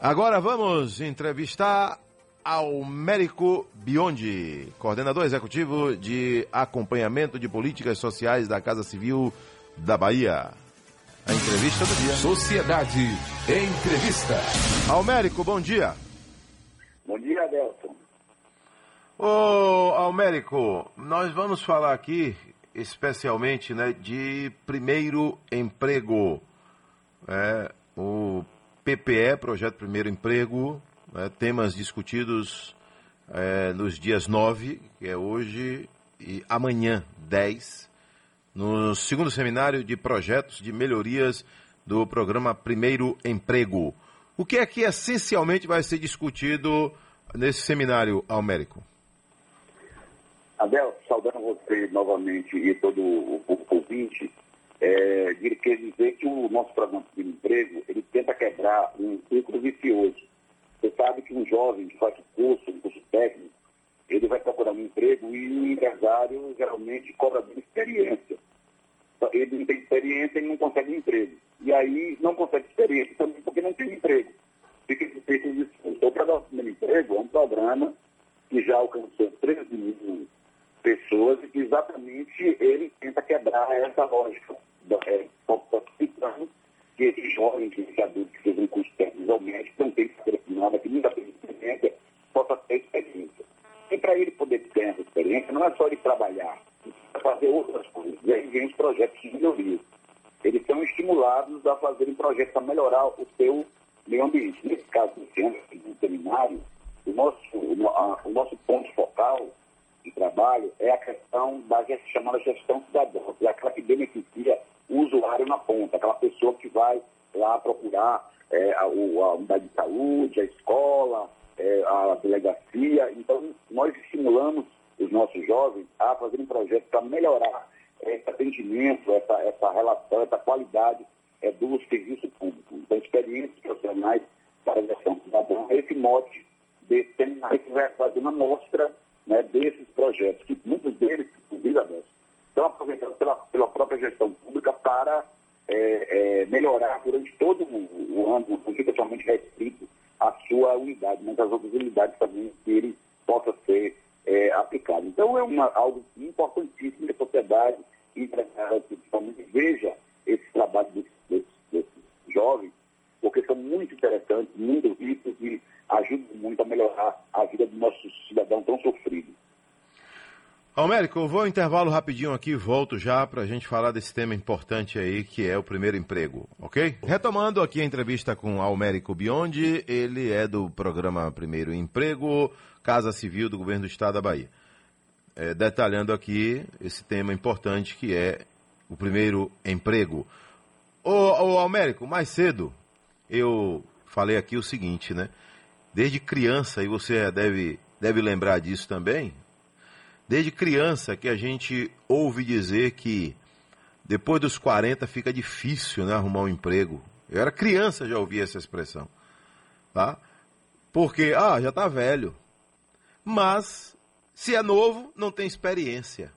Agora vamos entrevistar Almérico Biondi, coordenador executivo de acompanhamento de políticas sociais da Casa Civil da Bahia. A entrevista do dia. Sociedade Entrevista. Almérico, bom dia. Bom dia, Adelson. Ô, Almérico, nós vamos falar aqui especialmente né, de primeiro emprego. É, o PPE, Projeto Primeiro Emprego, né, temas discutidos é, nos dias 9, que é hoje, e amanhã, 10, no segundo seminário de projetos de melhorias do programa Primeiro Emprego. O que é que essencialmente vai ser discutido nesse seminário, Almérico? Abel, saudando você novamente e todo o, o ouvinte, é, quer dizer que o nosso programa de emprego, ele tenta quebrar um ciclo vicioso. Você sabe que um jovem que faz curso, um curso técnico, ele vai procurar um emprego e o empresário geralmente cobra dele experiência. Ele não tem experiência e não consegue emprego. E aí não consegue experiência também porque não tem emprego. Fica feito isso. Então, o primeiro emprego é um programa que já alcançou 13 mil pessoas e que exatamente ele tenta quebrar essa lógica. É, explicando que esse jovem, que esse adulto que fez um curso técnico ao médico não tem que ser nada, que nunca teve experiência, possa ter experiência. E para ele poder ter essa experiência, não é só ele trabalhar, precisa fazer outras coisas. E aí vem os projetos de melhoria. Eles são estimulados a fazerem projetos para melhorar o seu meio ambiente. Nesse caso, desse ano, no seminário, o nosso, o nosso ponto focal de trabalho é a questão da chamada gestão cidadã, que é aquela que beneficia na ponta, aquela pessoa que vai lá procurar é, a, a, unidade de saúde, a escola, é, a delegacia. Então, nós estimulamos os nossos jovens a fazerem projetos para melhorar esse atendimento, essa, essa relação, essa qualidade é, do serviço público. Então, experiências profissionais para a gestão cidadã, esse mote desse seminário que vai fazer uma mostra né, desses projetos, que muitos deles, inclusive, estão aproveitados pela, pela própria gestão pública para é, é, melhorar durante todo o, o ano, não fica somente restrito à sua unidade, mas às outras unidades também que ele possa ser é, aplicado. Então é uma, algo importantíssimo que a sociedade empresarial principalmente veja esse trabalho desses, desses jovens, porque são muito interessantes, muito ricos e ajudam muito a melhorar a vida do nosso cidadão tão sofrido. Almérico, eu vou ao intervalo rapidinho aqui volto já para a gente falar desse tema importante aí, que é o primeiro emprego, ok? Retomando aqui a entrevista com Almérico Biondi, ele é do programa Primeiro Emprego, Casa Civil do Governo do Estado da Bahia. É, detalhando aqui esse tema importante que é o primeiro emprego. Ô, ô Almérico, mais cedo eu falei aqui o seguinte, né? Desde criança, e você deve, deve lembrar disso também, desde criança que a gente ouve dizer que depois dos 40 fica difícil né, arrumar um emprego. Eu era criança, já ouvi essa expressão. Tá? Porque, ah, já está velho. Mas, se é novo, não tem experiência.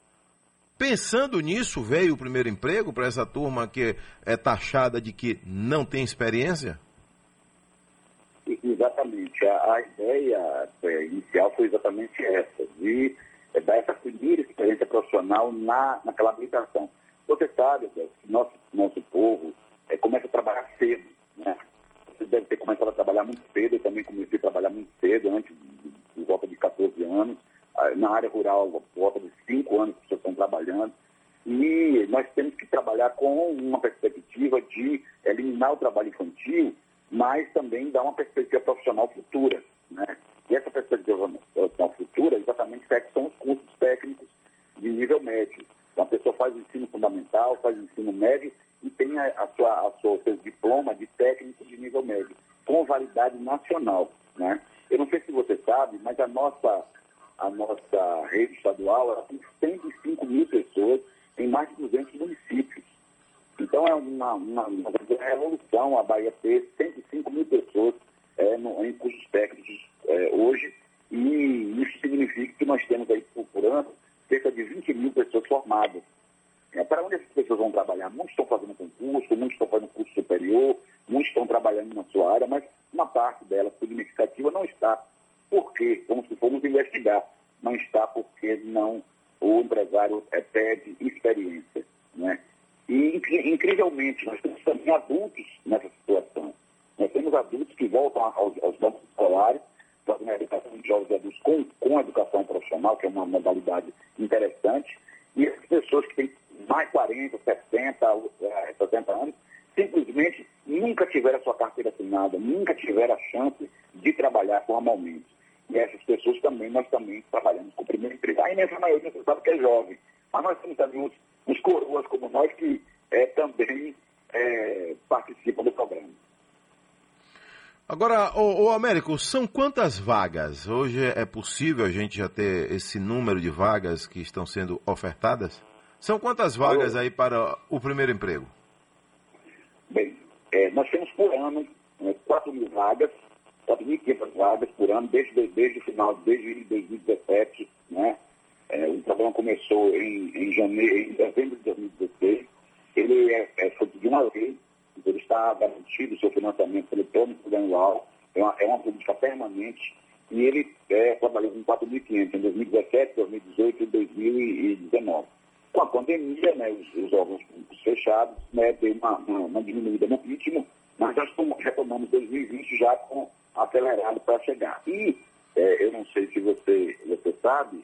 Pensando nisso, veio o primeiro emprego para essa turma que é taxada de que não tem experiência? Exatamente. A, a ideia é, inicial foi exatamente essa, de é, dar essa primeira experiência profissional na, naquela habilitação. Você sabe, que nosso, nosso povo é, começa a trabalhar cedo. Né? Você deve ter começado a trabalhar muito cedo, eu também comecei a trabalhar muito cedo, antes de volta de 14 anos. Na área rural, por volta de 5 anos que vocês estão trabalhando. E nós temos que trabalhar com uma perspectiva de eliminar o trabalho infantil mas também dá uma perspectiva profissional futura. Né? E essa perspectiva profissional é que são os cursos técnicos de nível médio. Então, a pessoa faz ensino fundamental, faz ensino médio e tem a, a sua, a sua, seu diploma de técnico de nível médio, com validade nacional. Né? Eu não sei se você sabe, mas a nossa, a nossa rede estadual ela tem 105 mil pessoas em mais de 200 municípios. Então é uma, uma, uma revolução a Bahia ter 105 mil pessoas é, no, em cursos técnicos é, hoje, e significa que nós temos aí por, por ano cerca de 20 mil pessoas formadas. É, para onde essas pessoas vão trabalhar? Muitos estão fazendo concurso, muitos estão fazendo curso superior, muitos estão trabalhando na sua área, mas uma parte delas por iniciativa não está porque, como se formos investigar, não está porque não o empresário é, pede experiência. Né? E, incrivelmente, nós temos também adultos nessa situação. Nós temos adultos que voltam aos, aos bancos escolares, fazem a educação de jovens adultos com, com educação profissional, que é uma modalidade interessante, e as pessoas que têm mais 40, 70, 70 anos, simplesmente nunca tiveram a sua carteira assinada, nunca tiveram a chance de trabalhar formalmente. E essas pessoas também, nós também trabalhamos com o primeiro emprego. A imensa maioria você sabe que é jovem, mas nós temos também os, os coroas como nós que é, também é, participam do programa. Agora, o, o Américo, são quantas vagas? Hoje é possível a gente já ter esse número de vagas que estão sendo ofertadas? São quantas vagas aí para o primeiro emprego? Bem, é, nós temos por ano né, 4 mil vagas, 4.500 vagas por ano, desde, desde o final, desde 2017, né? É, o programa começou em, em, janeiro, em dezembro de 2016. Ele é, é fruto de uma lei, então ele está garantido o seu financiamento eletrônico anual, é uma, é uma política permanente, e ele é, trabalhou com 4.500 em 2017, 2018 e 2019. Com a pandemia, né, os, os órgãos públicos fechados, né, deu uma, uma, uma diminuída no ritmo, mas nós retomamos 2020 já com acelerado para chegar. E é, eu não sei se você, você sabe,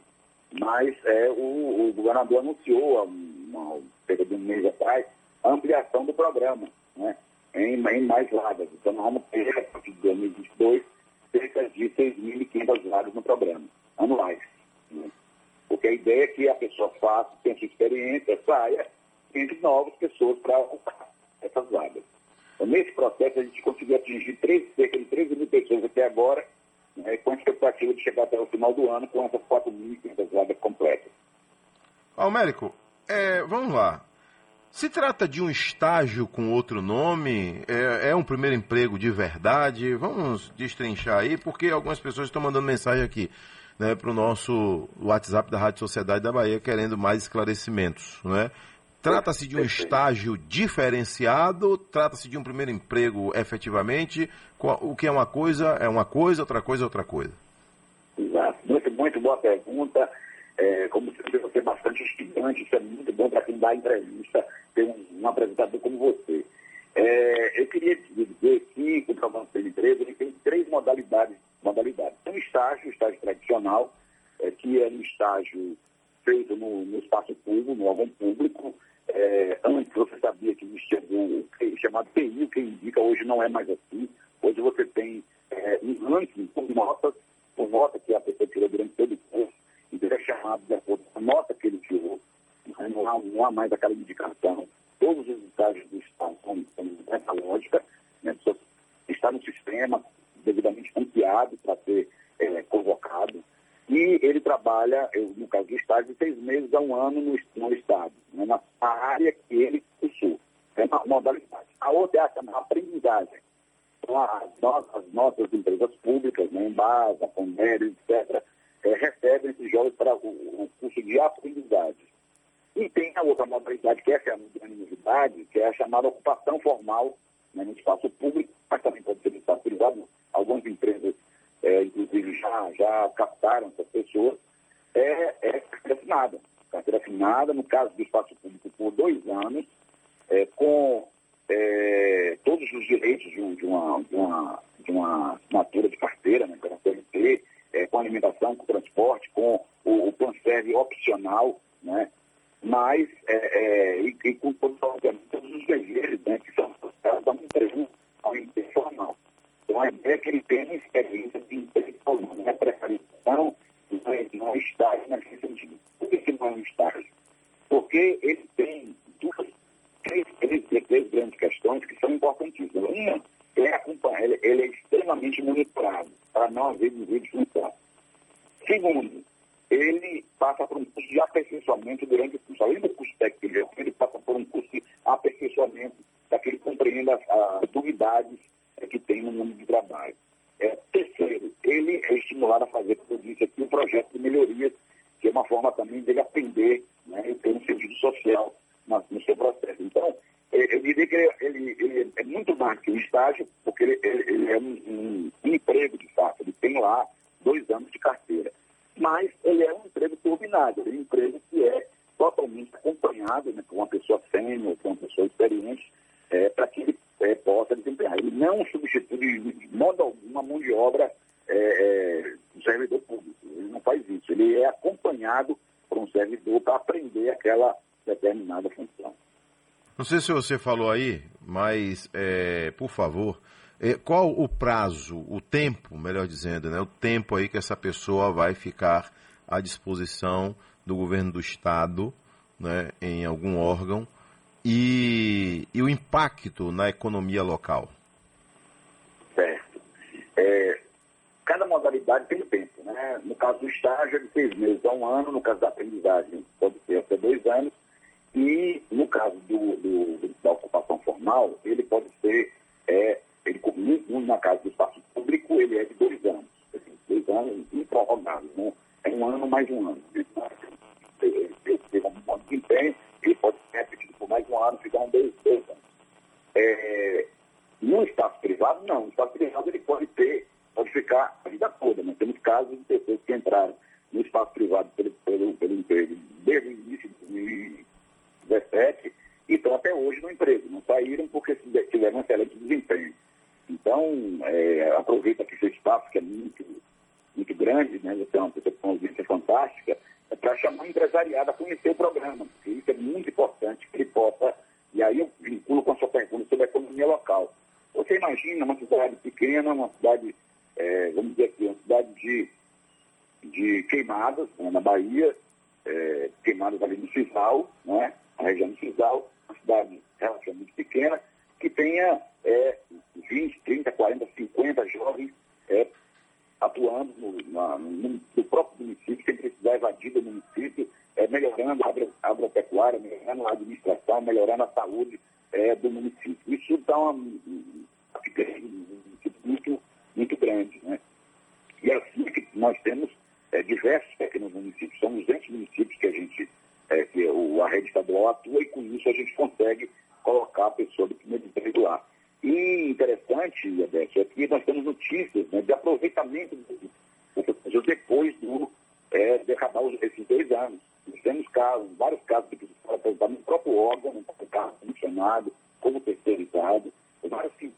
mas é, o, o governador anunciou, há uma, cerca de um mês atrás, a ampliação do programa né, em, em mais vagas. Então, nós vamos ter, a partir de 2022, cerca de 6.500 vagas no programa, anuais. Né? Porque a ideia é que a pessoa faça, tenha sua experiência, saia, entre novas pessoas para ocupar essas vagas. Então, nesse processo, a gente conseguiu atingir três, cerca de 13 mil pessoas até agora, né, com a expectativa de chegar até o final do ano com essas 4.500 vagas completas. Almérico, é, vamos lá. Se trata de um estágio com outro nome? É, é, um primeiro emprego de verdade? Vamos destrinchar aí, porque algumas pessoas estão mandando mensagem aqui né, para o nosso WhatsApp da Rádio Sociedade da Bahia querendo mais esclarecimentos. Né? Trata-se de um estágio diferenciado? Trata-se de um primeiro emprego efetivamente? O que é uma coisa é uma coisa, outra coisa é outra coisa? Exato. Muito, muito boa pergunta. É, como você, você é bastante estudante, isso é muito bom para quem dá entrevista, ter um, um apresentador como você. É, eu queria dizer que o programa de emprego ele tem três modalidades. modalidades. Tem um estágio, o estágio tradicional, é, que é um estágio feito no, no espaço público, no órgão público, é, antes você sabia que existia o chamado PI, que indica, hoje não é mais assim. Hoje você tem é, um ranking por por nota que a pessoa tirou durante de acordo com a nota que ele tirou. Não há, não há mais aquela indicação. Todos os estágios do Estado são, são essa lógica, né? está no sistema devidamente ampliado para ser é, convocado. E ele trabalha, no caso do estágio, de seis meses a um ano no, no Estado, né, na área que ele cursou. É uma modalidade. A outra é a chamada aprendizagem. Então, as, as nossas empresas públicas, né, Embasa, Pomério, etc., é, recebem esses jovens para o, o, curso de aprendizagem. E tem a outra modalidade, que essa é a grande novidade, que é a chamada ocupação formal né, no espaço público, mas também pode ser no espaço privado. Algumas empresas é, inclusive já, já captaram essas pessoas, é, é carteira assinada. Carteira assinada, no caso do espaço público, por dois anos, é, com é, todos os direitos de, uma, de, uma, de uma assinatura de carteira, né, é, com alimentação, com transporte, com o, o opcional, né, mas é, é, e, e, com todos, os deveres né, que são associados a uma empresa informal. Então, a ideia é que ele tenha experiência de emprego, não é precarização, não é, não é estágio nesse sentido. Por que, que não é um estágio? Porque ele tem duas, três, três, três grandes questões que são importantíssimas. Uma é acompanhar, ele, ele é extremamente monitorado para não haver desvio de função. Segundo, ele passa por um curso de aperfeiçoamento durante o curso. Além do curso técnico, ele passa por um curso de aperfeiçoamento para que ele compreenda as, as duvidades é, que tem no mundo de trabalho. É, terceiro, ele é estimulado a fazer, como eu disse aqui, um projeto de melhorias, que é uma forma também dele aprender né, e ter um sentido social no, no seu processo. Então, é, eu diria que ele, ele, ele, é muito mais que um estágio, porque ele, ele, ele é um, um, um lá dois anos de carteira. Mas ele é um emprego turbinado, é um emprego que é totalmente acompanhado né, por uma pessoa sênior, por uma pessoa experiente, é, para que ele é, possa desempenhar. Ele não substitui de modo alguma mão de obra é, é, do servidor público. Ele não faz isso. Ele é acompanhado por um servidor para aprender aquela determinada função. Não sei se você falou aí, mas, é, por favor, é, qual o prazo, o tempo, melhor dizendo, né, o tempo aí que essa pessoa vai ficar à disposição do governo do Estado, né, em algum órgão, e, e o impacto na economia local? Certo. É, cada modalidade tem tempo. Né? No caso do estágio, é de seis meses a um ano, no caso da aprendizagem, pode ser até dois anos, e no caso do, do, da ocupação formal, ele pode ser, é, ele, na casa do espaço público, ele é de dois anos. Dois anos improrrogáveis, né? Um ano mais um ano. Ele teve um bom desempenho, ele pode ser repetido por mais um ano, ficar um dois, dois anos. É, no espaço privado, não. No espaço privado ele pode ter, pode ficar a vida toda. Nós temos casos de pessoas que entraram no espaço privado pelo, pelo, pelo emprego desde o início de 2017 e estão até hoje no emprego. Não saíram porque tiveram um excelente desempenho. Então, é, aproveita aqui seu espaço, que é muito, muito grande, né? Você é uma pessoa com uma audiência fantástica, é para chamar o empresariado a conhecer o programa, porque isso é muito importante que ele possa. E aí eu vinculo com a sua pergunta sobre a economia local. Você imagina uma cidade pequena, uma cidade, é, vamos dizer aqui, uma cidade de, de queimadas, né, na Bahia, é, queimadas ali no Cisal, né? a região do Cisal, uma cidade relativamente pequena, que tenha é, 20, 30, 40, 50 jovens é, atuando no, na, no, no, próprio município, sem precisar evadir do município, é, melhorando a agropecuária, melhorando a administração, melhorando a saúde é, do município. Isso dá uma, upgrade muito, muito grande. Né? E é assim que nós temos é, diversos pequenos municípios, são 200 municípios que a gente é, que o, a rede estadual atua e com isso a gente consegue colocar a pessoa do primeiro emprego lá. E interessante, Adete, é que nós temos notícias né, de aproveitamento dessas pessoas depois do, é, de acabar esses dois anos. Nós temos casos, vários casos que foram aposentados no próprio órgão, no carro funcionado, como terceirizado, vários que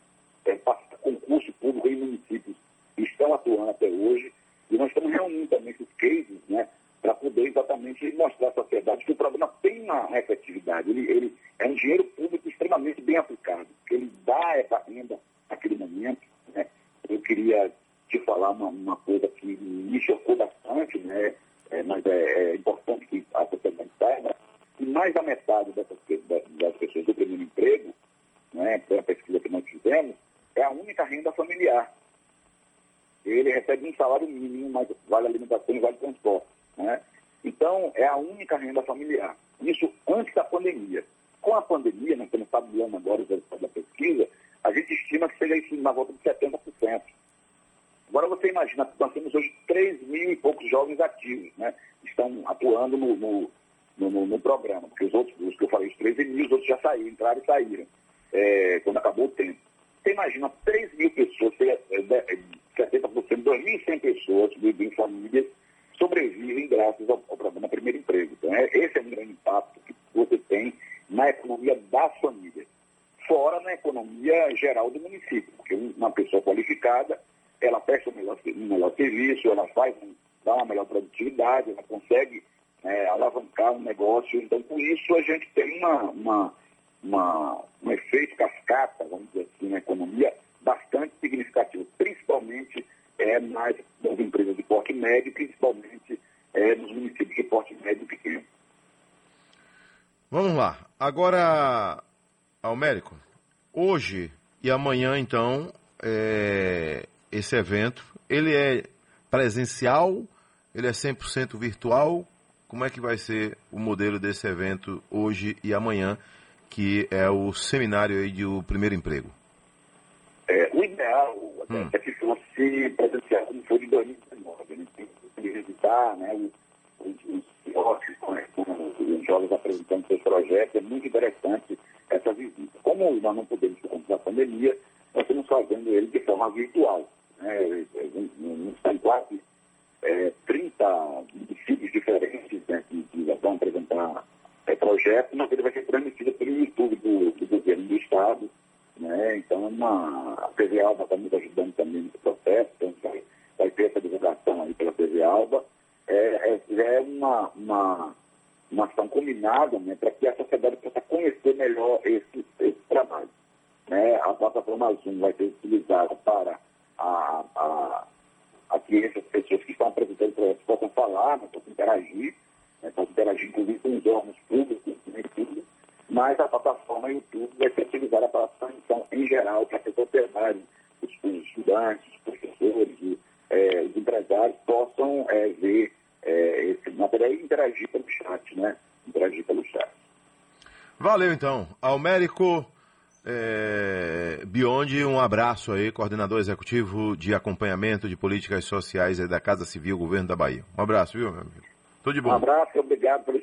é, passam concurso público em municípios estão atuando até hoje. E nós estamos reunindo também esses cases, né, para poder exatamente mostrar à sociedade que o programa tem uma efetividade. Ele, ele é um dinheiro público extremamente bem aplicado, que ele dá essa renda naquele momento. Né? Eu queria te falar uma, uma coisa que me chocou bastante, né? É, mas é, é, importante que a sociedade saiba que mais da metade dessas, das pessoas do primeiro emprego, né, pela pesquisa que nós fizemos, é a única renda familiar. Ele recebe um salário mínimo, mas vale alimentação e vale transporte. Né? Então, é a única renda familiar. Isso antes da pandemia. Com a pandemia, nós estamos tabulando agora os resultados da pesquisa, a gente estima que seja isso na volta de 70%. Agora você imagina, nós temos hoje 3 mil e poucos jovens ativos, né? Estão atuando no, no, no, no programa, porque os outros, os que eu falei, os 13 mil, os outros já saíram, entraram e saíram, é, quando acabou o tempo. Você imagina 3 mil pessoas, 70%, 2.100 pessoas vivem em famílias sobrevivem graças ao, ao programa Primeiro Emprego. Então, é, esse é um grande impacto que você tem na economia das famílias, fora na economia geral do município, porque uma pessoa qualificada, ela presta um melhor, um melhor serviço, ela faz, dá uma melhor produtividade, ela consegue é, alavancar um negócio. Então, com isso, a gente tem uma, uma, uma, um efeito cascata, vamos dizer assim, na economia bastante significativo, principalmente é, nas, nas empresas de porte médio, principalmente é, nos municípios de porte médio e pequeno. Vamos lá. Agora, Almérico, hoje e amanhã, então, é, esse evento, ele é presencial, ele é 100% virtual? Como é que vai ser o modelo desse evento hoje e amanhã, que é o seminário aí do primeiro emprego? É, o ideal hum. é que fosse presencial como foi de 2019. A gente tem que visitar né, os, os, com, os jovens apresentando seus projetos. É muito interessante essa visita. Como nós não podemos por conta da pandemia, nós estamos fazendo ele de forma virtual. Né? Não está é, 30 municípios diferentes né, que, que vão apresentar é, projetos, mas ele vai ser transmitido pelo YouTube do, do governo do Estado. Né? Então, é uma, a TV Alba está nos ajudando também nesse processo, então vai, vai ter essa divulgação aí pela TV Alba. É, é, é uma, uma, uma ação combinada né, para que a sociedade mas a plataforma YouTube vai ser utilizada para a transmissão em geral, para que os os, os estudantes, os professores, e, é, os empresários possam é, ver é, esse material e interagir pelo chat, né? Interagir pelo chat. Valeu então. Almérico é, Biondi, um abraço aí, coordenador executivo de acompanhamento de políticas sociais da Casa Civil, Governo da Bahia. Um abraço, viu, meu amigo? Tudo de bom. Um abraço e obrigado pelo.